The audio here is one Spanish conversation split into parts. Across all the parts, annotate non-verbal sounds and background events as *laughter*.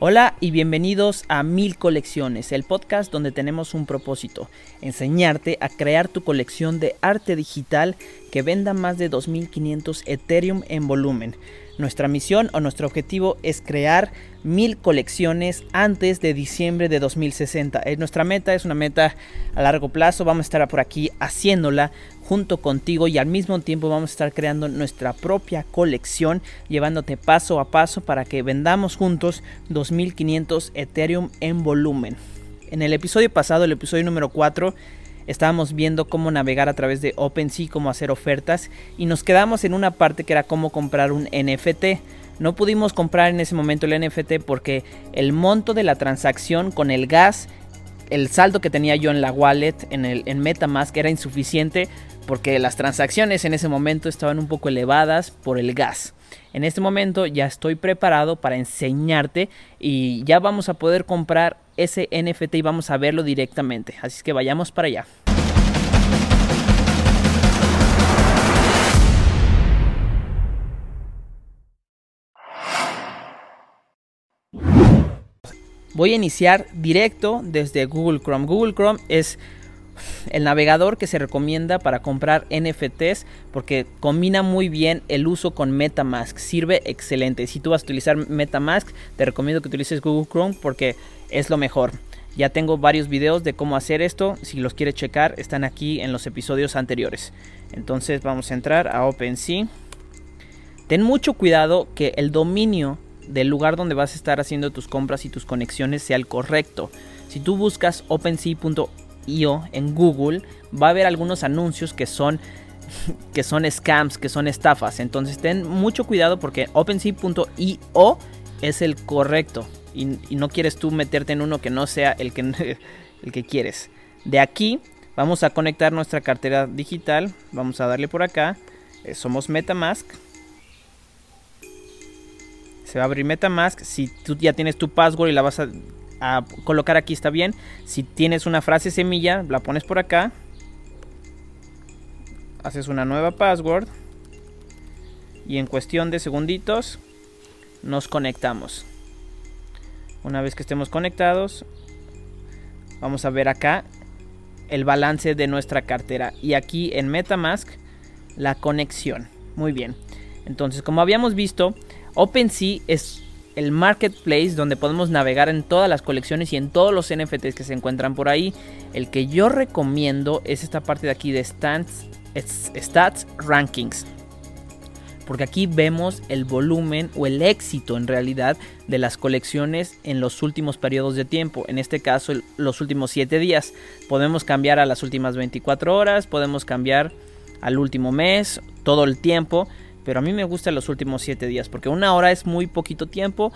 Hola y bienvenidos a Mil Colecciones, el podcast donde tenemos un propósito, enseñarte a crear tu colección de arte digital que venda más de 2500 Ethereum en volumen. Nuestra misión o nuestro objetivo es crear mil colecciones antes de diciembre de 2060. Eh, nuestra meta es una meta a largo plazo. Vamos a estar por aquí haciéndola junto contigo y al mismo tiempo vamos a estar creando nuestra propia colección, llevándote paso a paso para que vendamos juntos 2500 Ethereum en volumen. En el episodio pasado, el episodio número 4, estábamos viendo cómo navegar a través de OpenSea, cómo hacer ofertas y nos quedamos en una parte que era cómo comprar un NFT. No pudimos comprar en ese momento el NFT porque el monto de la transacción con el gas, el saldo que tenía yo en la wallet, en, el, en Metamask, era insuficiente porque las transacciones en ese momento estaban un poco elevadas por el gas. En este momento ya estoy preparado para enseñarte y ya vamos a poder comprar ese NFT y vamos a verlo directamente. Así que vayamos para allá. Voy a iniciar directo desde Google Chrome. Google Chrome es el navegador que se recomienda para comprar NFTs porque combina muy bien el uso con MetaMask. Sirve excelente. Si tú vas a utilizar MetaMask, te recomiendo que utilices Google Chrome porque es lo mejor. Ya tengo varios videos de cómo hacer esto. Si los quieres checar, están aquí en los episodios anteriores. Entonces vamos a entrar a OpenSea. Ten mucho cuidado que el dominio del lugar donde vas a estar haciendo tus compras y tus conexiones sea el correcto. Si tú buscas OpenSea.com io en Google, va a haber algunos anuncios que son *laughs* que son scams, que son estafas. Entonces ten mucho cuidado porque OpenSea.io es el correcto y, no quieres tú meterte en uno que no sea el que, *laughs* el que quieres. De aquí vamos a conectar nuestra cartera digital. Vamos a darle por acá. Eh, somos Metamask. Se va a abrir Metamask. Si tú ya tienes tu password y la vas a a colocar aquí está bien. Si tienes una frase semilla, la pones por acá. Haces una nueva password. Y en cuestión de segunditos nos conectamos. Una vez que estemos conectados, vamos a ver acá el balance de nuestra cartera. Y aquí en Metamask la conexión. Muy bien. Entonces, como habíamos visto, OpenSea es el marketplace donde podemos navegar en todas las colecciones y en todos los NFTs que se encuentran por ahí. El que yo recomiendo es esta parte de aquí de Stats, Rankings. Porque aquí vemos el volumen o el éxito en realidad de las colecciones en los últimos periodos de tiempo. En este caso, los últimos 7 días. Podemos cambiar a las últimas 24 horas, podemos cambiar al último mes, todo el tiempo pero a mí me gustan los últimos 7 días porque una hora es muy poquito tiempo,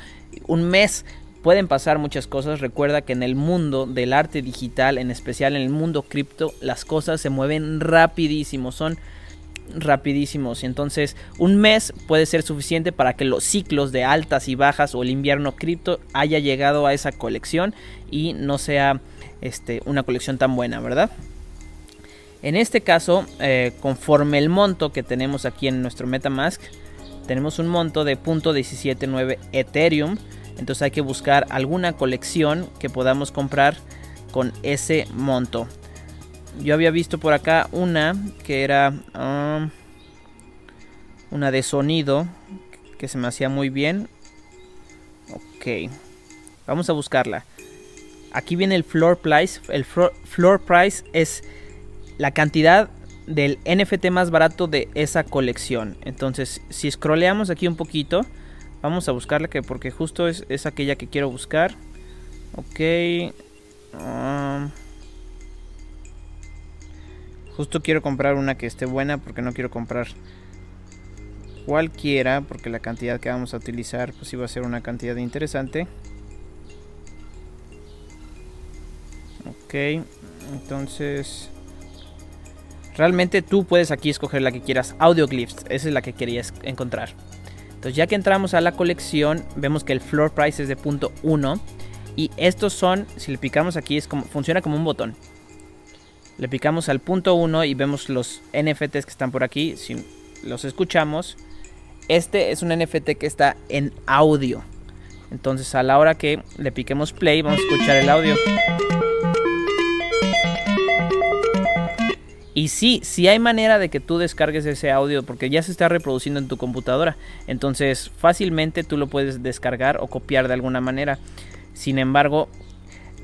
un mes pueden pasar muchas cosas. Recuerda que en el mundo del arte digital, en especial en el mundo cripto, las cosas se mueven rapidísimo, son rapidísimos. Y entonces un mes puede ser suficiente para que los ciclos de altas y bajas o el invierno cripto haya llegado a esa colección y no sea este, una colección tan buena, ¿verdad? En este caso, eh, conforme el monto que tenemos aquí en nuestro Metamask, tenemos un monto de .179 Ethereum. Entonces hay que buscar alguna colección que podamos comprar con ese monto. Yo había visto por acá una que era um, una de sonido que se me hacía muy bien. Ok, vamos a buscarla. Aquí viene el floor price. El floor price es la cantidad del NFT más barato de esa colección. Entonces, si scrolleamos aquí un poquito, vamos a buscarla que porque justo es, aquella que quiero buscar. Ok. Um, justo quiero comprar una que esté buena porque no quiero comprar cualquiera porque la cantidad que vamos a utilizar pues iba a ser una cantidad interesante. Ok, entonces Realmente tú puedes aquí escoger la que quieras. Audioglyphs, esa es la que querías encontrar. Entonces ya que entramos a la colección, vemos que el floor price es de punto 1. Y estos son, si le picamos aquí, es como, funciona como un botón. Le picamos al punto 1 y vemos los NFTs que están por aquí. Si los escuchamos, este es un NFT que está en audio. Entonces a la hora que le piquemos play vamos a escuchar el audio. Y sí, sí hay manera de que tú descargues ese audio porque ya se está reproduciendo en tu computadora. Entonces fácilmente tú lo puedes descargar o copiar de alguna manera. Sin embargo,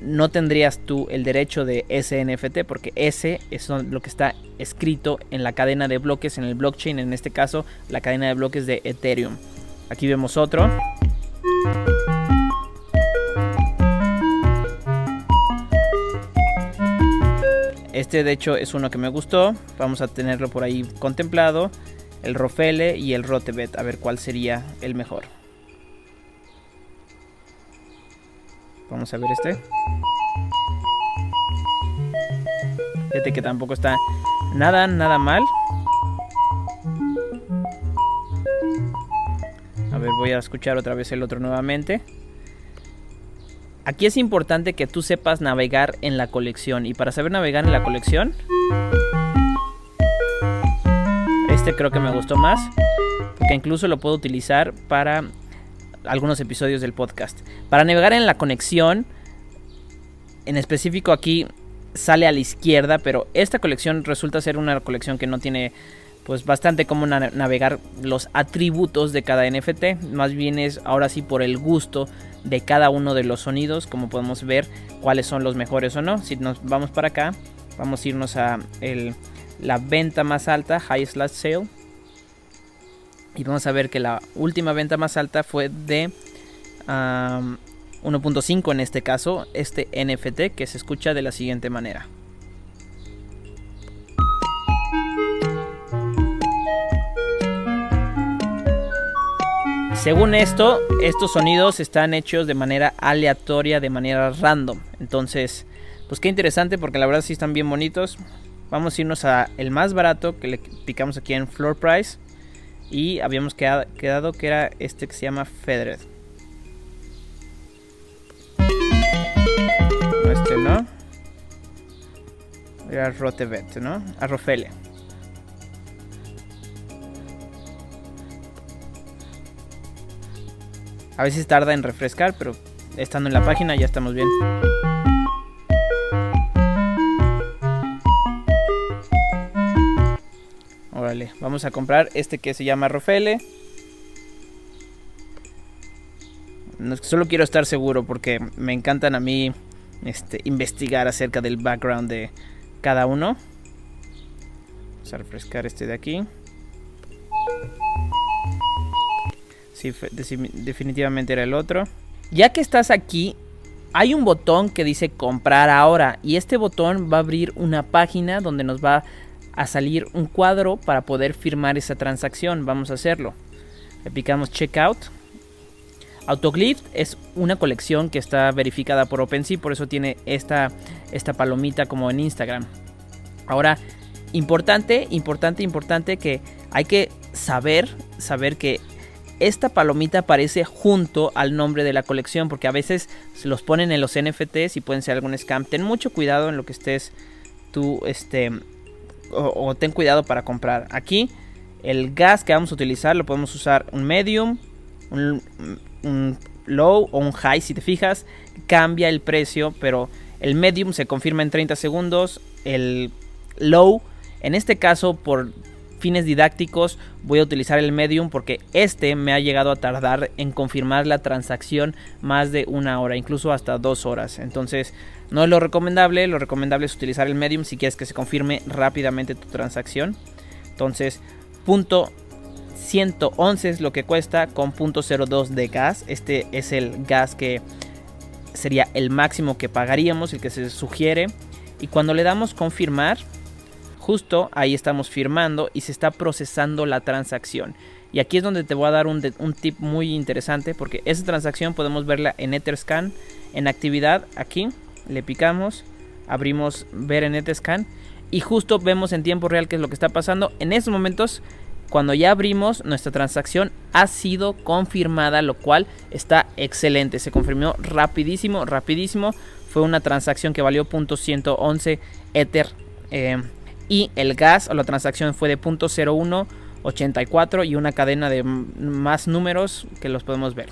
no tendrías tú el derecho de ese NFT porque ese es lo que está escrito en la cadena de bloques, en el blockchain, en este caso la cadena de bloques de Ethereum. Aquí vemos otro. Este de hecho es uno que me gustó. Vamos a tenerlo por ahí contemplado. El Rofele y el Rotebet. A ver cuál sería el mejor. Vamos a ver este. Fíjate que tampoco está nada, nada mal. A ver, voy a escuchar otra vez el otro nuevamente. Aquí es importante que tú sepas navegar en la colección. Y para saber navegar en la colección, este creo que me gustó más. Porque incluso lo puedo utilizar para algunos episodios del podcast. Para navegar en la conexión, en específico aquí sale a la izquierda, pero esta colección resulta ser una colección que no tiene pues bastante como navegar los atributos de cada NFT, más bien es ahora sí por el gusto de cada uno de los sonidos, como podemos ver cuáles son los mejores o no. Si nos vamos para acá, vamos a irnos a la venta más alta, highest last sale. Y vamos a ver que la última venta más alta fue de 1.5 en este caso, este NFT que se escucha de la siguiente manera. Según esto, estos sonidos están hechos de manera aleatoria, de manera random. Entonces, pues qué interesante porque la verdad sí están bien bonitos. Vamos a irnos a el más barato que le picamos aquí en Floor Price. Y habíamos quedado, que era este que se llama Federed. este no. Era Rotevet, ¿no? A A veces tarda en refrescar, pero estando en la página ya estamos bien. Órale, vamos a comprar este que se llama Rofele. Solo quiero estar seguro porque me encantan a mí este, investigar acerca del background de cada uno. Vamos a refrescar este de aquí. Definitivamente era el otro. Ya que estás aquí, hay un botón que dice comprar ahora. Y este botón va a abrir una página donde nos va a salir un cuadro para poder firmar esa transacción. Vamos a hacerlo. Le picamos checkout. Autoglyph es una colección que está verificada por OpenSea, por eso tiene esta, esta palomita como en Instagram. Ahora, importante, importante, importante que hay que saber, saber que esta palomita aparece junto al nombre de la colección porque a veces se los ponen en los NFTs y pueden ser algún scam. Ten mucho cuidado en lo que estés tú, este, o, ten cuidado para comprar. Aquí el gas que vamos a utilizar lo podemos usar un medium, un, un low o un high. Si te fijas, cambia el precio, pero el medium se confirma en 30 segundos. El low, en este caso, por fines didácticos voy a utilizar el medium porque este me ha llegado a tardar en confirmar la transacción más de una hora, incluso hasta dos horas. Entonces no es lo recomendable, lo recomendable es utilizar el medium si quieres que se confirme rápidamente tu transacción. Entonces punto 111 es lo que cuesta con punto 02 de gas. Este es el gas que sería el máximo que pagaríamos, el que se sugiere. Y cuando le damos confirmar, Justo ahí estamos firmando y se está procesando la transacción. Y aquí es donde te voy a dar un, tip muy interesante porque esa transacción podemos verla en Etherscan en actividad. Aquí le picamos, abrimos ver en Etherscan y justo vemos en tiempo real qué es lo que está pasando. En estos momentos, cuando ya abrimos, nuestra transacción ha sido confirmada, lo cual está excelente. Se confirmó rapidísimo, rapidísimo. Fue una transacción que valió .111 Ether. Eh, y el gas o la transacción fue de 0.0184 y una cadena de más números que los podemos ver.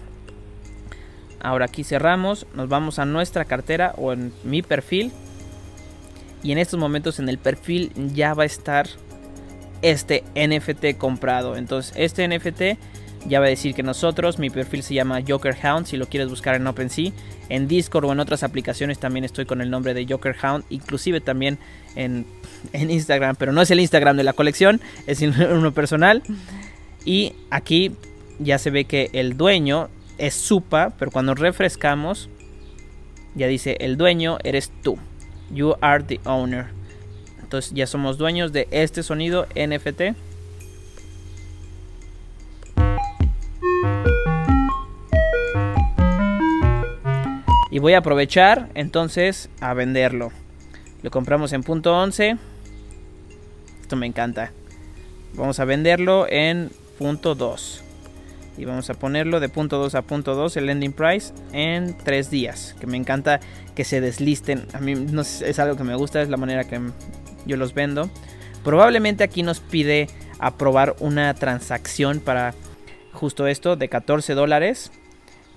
Ahora aquí cerramos, nos vamos a nuestra cartera o en mi perfil. Y en estos momentos en el perfil ya va a estar este NFT comprado. Entonces este NFT ya va a decir que nosotros, mi perfil se llama Joker Hound, si lo quieres buscar en OpenSea. En Discord o en otras aplicaciones también estoy con el nombre de Joker Hound, inclusive también en, *laughs* en Instagram, pero no es el Instagram de la colección, es *laughs* uno personal. Y aquí ya se ve que el dueño es Supa, pero cuando refrescamos, ya dice el dueño eres tú. You are the owner. Entonces ya somos dueños de este sonido NFT. Y voy a aprovechar entonces a venderlo. Lo compramos en punto 11. Esto me encanta. Vamos a venderlo en punto 2. Y vamos a ponerlo de punto 2 a punto 2 el ending price en 3 días. Que me encanta que se deslisten. A mí no es algo que me gusta, es la manera que yo los vendo. Probablemente aquí nos pide aprobar una transacción para justo esto de 14 dólares.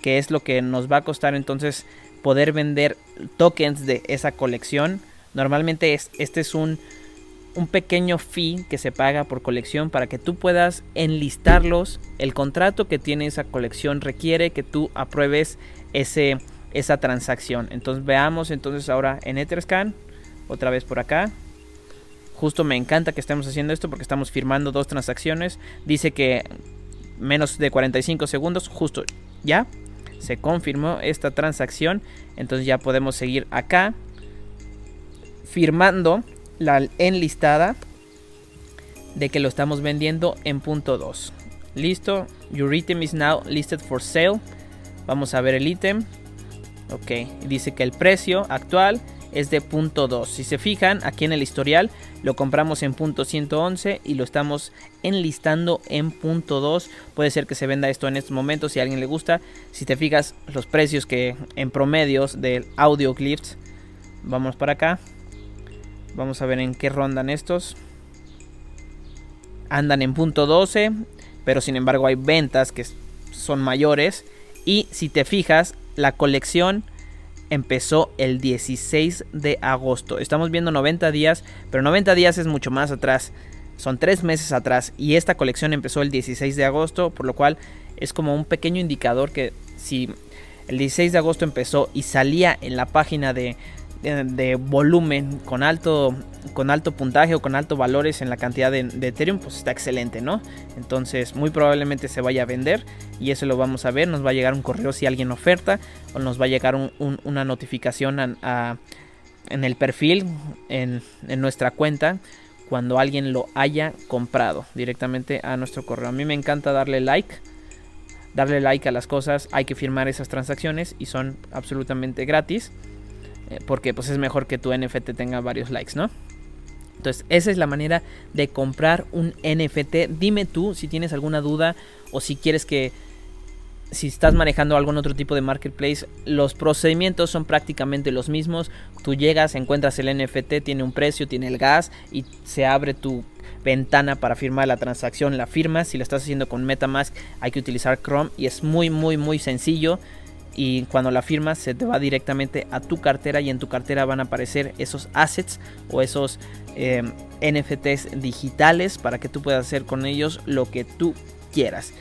Que es lo que nos va a costar entonces poder vender tokens de esa colección. Normalmente es, este es un, un pequeño fee que se paga por colección para que tú puedas enlistarlos. El contrato que tiene esa colección requiere que tú apruebes ese, esa transacción. Entonces veamos entonces ahora en Etherscan, otra vez por acá. Justo me encanta que estemos haciendo esto porque estamos firmando dos transacciones. Dice que menos de 45 segundos, justo ya se confirmó esta transacción. Entonces ya podemos seguir acá firmando la enlistada de que lo estamos vendiendo en punto 2. Listo, your item is now listed for sale. Vamos a ver el ítem. Ok, dice que el precio actual es de punto 2. Si se fijan, aquí en el historial lo compramos en punto 111 y lo estamos enlistando en punto 2. Puede ser que se venda esto en estos momentos si a alguien le gusta. Si te fijas, los precios que en promedios del audio clips. Vamos para acá. Vamos a ver en qué rondan estos. Andan en punto 12, pero sin embargo hay ventas que son mayores. Y si te fijas, la colección empezó el 16 de agosto. Estamos viendo 90 días, pero 90 días es mucho más atrás. Son tres meses atrás y esta colección empezó el 16 de agosto, por lo cual es como un pequeño indicador que si el 16 de agosto empezó y salía en la página de, de, volumen con alto, con alto puntaje o con altos valores en la cantidad de, Ethereum, pues está excelente, ¿no? Entonces muy probablemente se vaya a vender y eso lo vamos a ver. Nos va a llegar un correo si alguien oferta o nos va a llegar una notificación en el perfil, en nuestra cuenta cuando alguien lo haya comprado directamente a nuestro correo. A mí me encanta darle like darle like a las cosas, hay que firmar esas transacciones y son absolutamente gratis. Eh, porque pues es mejor que tu NFT tenga varios likes, ¿no? Entonces, esa es la manera de comprar un NFT. Dime tú si tienes alguna duda o si quieres que si estás manejando algún otro tipo de marketplace, los procedimientos son prácticamente los mismos. Tú llegas, encuentras el NFT, tiene un precio, tiene el gas y se abre tu ventana para firmar la transacción, la firmas. Si lo estás haciendo con MetaMask, hay que utilizar Chrome y es muy muy muy sencillo y cuando la firmas se te va directamente a tu cartera y en tu cartera van a aparecer esos assets o esos eh, NFTs digitales para que tú puedas hacer con ellos lo que tú quieras.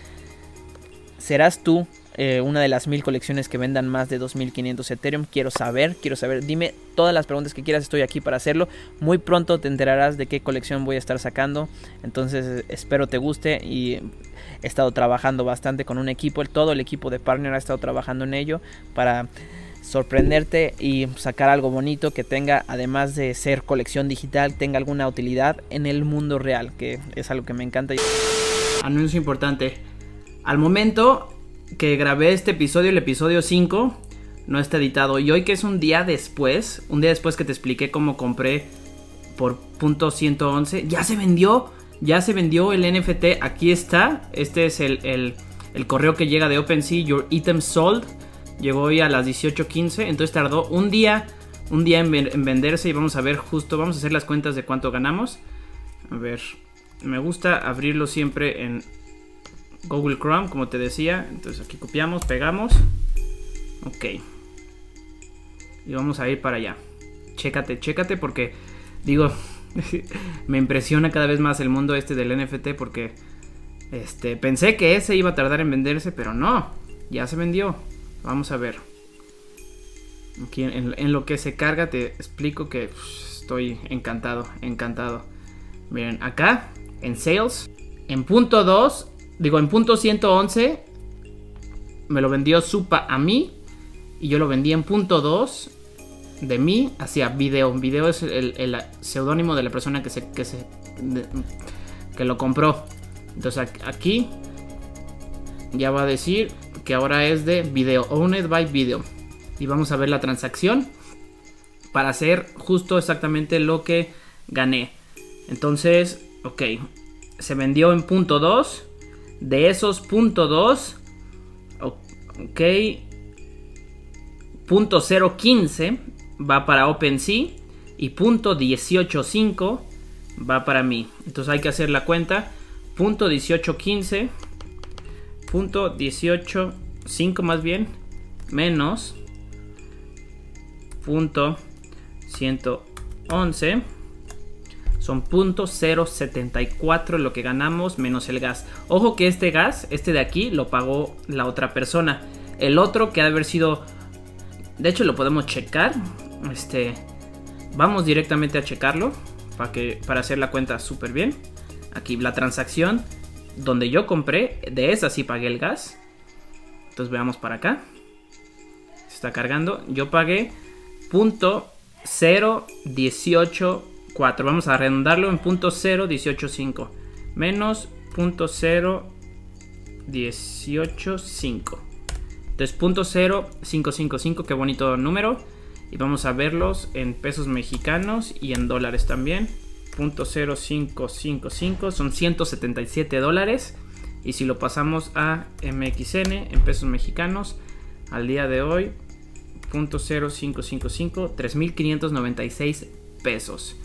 Serás tú eh, una de las mil colecciones que vendan más de 2500 Ethereum. Quiero saber, quiero saber. Dime todas las preguntas que quieras, estoy aquí para hacerlo. Muy pronto te enterarás de qué colección voy a estar sacando. Entonces espero te guste y he estado trabajando bastante con un equipo. Todo el equipo de Partner ha estado trabajando en ello para sorprenderte y sacar algo bonito que tenga, además de ser colección digital, tenga alguna utilidad en el mundo real, que es algo que me encanta. Anuncio importante. Al momento que grabé este episodio, el episodio 5, no está editado. Y hoy que es un día después, un día después que te expliqué cómo compré por punto 111, ya se vendió, ya se vendió el NFT, aquí está. Este es el, correo que llega de OpenSea, Your Item Sold. Llegó hoy a las 18.15, entonces tardó un día, un día en, en venderse y vamos a ver justo, vamos a hacer las cuentas de cuánto ganamos. A ver, me gusta abrirlo siempre en Google Chrome, como te decía. Entonces aquí copiamos, pegamos. Ok. Y vamos a ir para allá. Chécate, chécate porque digo, *laughs* me impresiona cada vez más el mundo este del NFT porque este pensé que ese iba a tardar en venderse, pero no, ya se vendió. Vamos a ver. Aquí en, lo que se carga te explico que estoy encantado, encantado. Miren, acá en sales, en punto 2, digo en punto 111, me lo vendió Supa a mí y yo lo vendí en punto 2 de mí hacia video. Video es el, seudónimo de la persona que se, que se que lo compró. Entonces aquí ya va a decir que ahora es de video, owned by video y vamos a ver la transacción para hacer justo exactamente lo que gané. Entonces, ok, se vendió en punto 2. De esos punto 2, ok, punto 015 va para OpenSea y punto 185 va para mí. Entonces hay que hacer la cuenta. Punto 1815, punto 185 más bien, menos punto 111 son 0.074 lo que ganamos menos el gas. Ojo que este gas, este de aquí, lo pagó la otra persona. El otro que ha de haber sido... De hecho lo podemos checar. Este... Vamos directamente a checarlo para, que, para hacer la cuenta súper bien. Aquí la transacción donde yo compré, de esa sí pagué el gas. Entonces veamos para acá. Se está cargando. Yo pagué 0.018 4. Vamos a redondarlo en punto 0, 18, 5. Menos punto 0, 18, 5. Entonces, punto 0, 5, 5, 5. Qué bonito número. Y vamos a verlos en pesos mexicanos y en dólares también. Punto 0555 son 177 dólares. Y si lo pasamos a MXN en pesos mexicanos, al día de hoy, 0.0555, 3.596 pesos.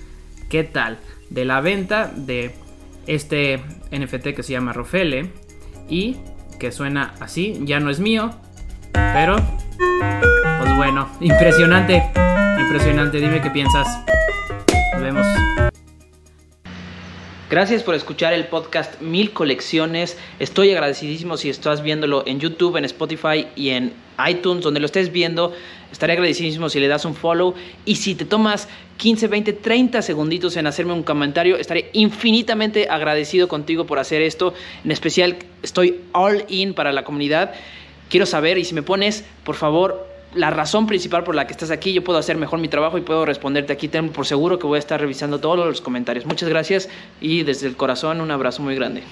¿Qué tal? De la venta de este NFT que se llama Rofele y que suena así, ya no es mío, pero pues bueno, impresionante, impresionante, dime qué piensas. Gracias por escuchar el podcast Mil Colecciones. Estoy agradecidísimo si estás viéndolo en YouTube, en Spotify y en iTunes, donde lo estés viendo. Estaré agradecidísimo si le das un follow. Y si te tomas 15, 20, 30 segunditos en hacerme un comentario, estaré infinitamente agradecido contigo por hacer esto. En especial, estoy all in para la comunidad. Quiero saber y si me pones, por favor, la razón principal por la que estás aquí, yo puedo hacer mejor mi trabajo y puedo responderte aquí. Ten por seguro que voy a estar revisando todos los comentarios. Muchas gracias y desde el corazón un abrazo muy grande.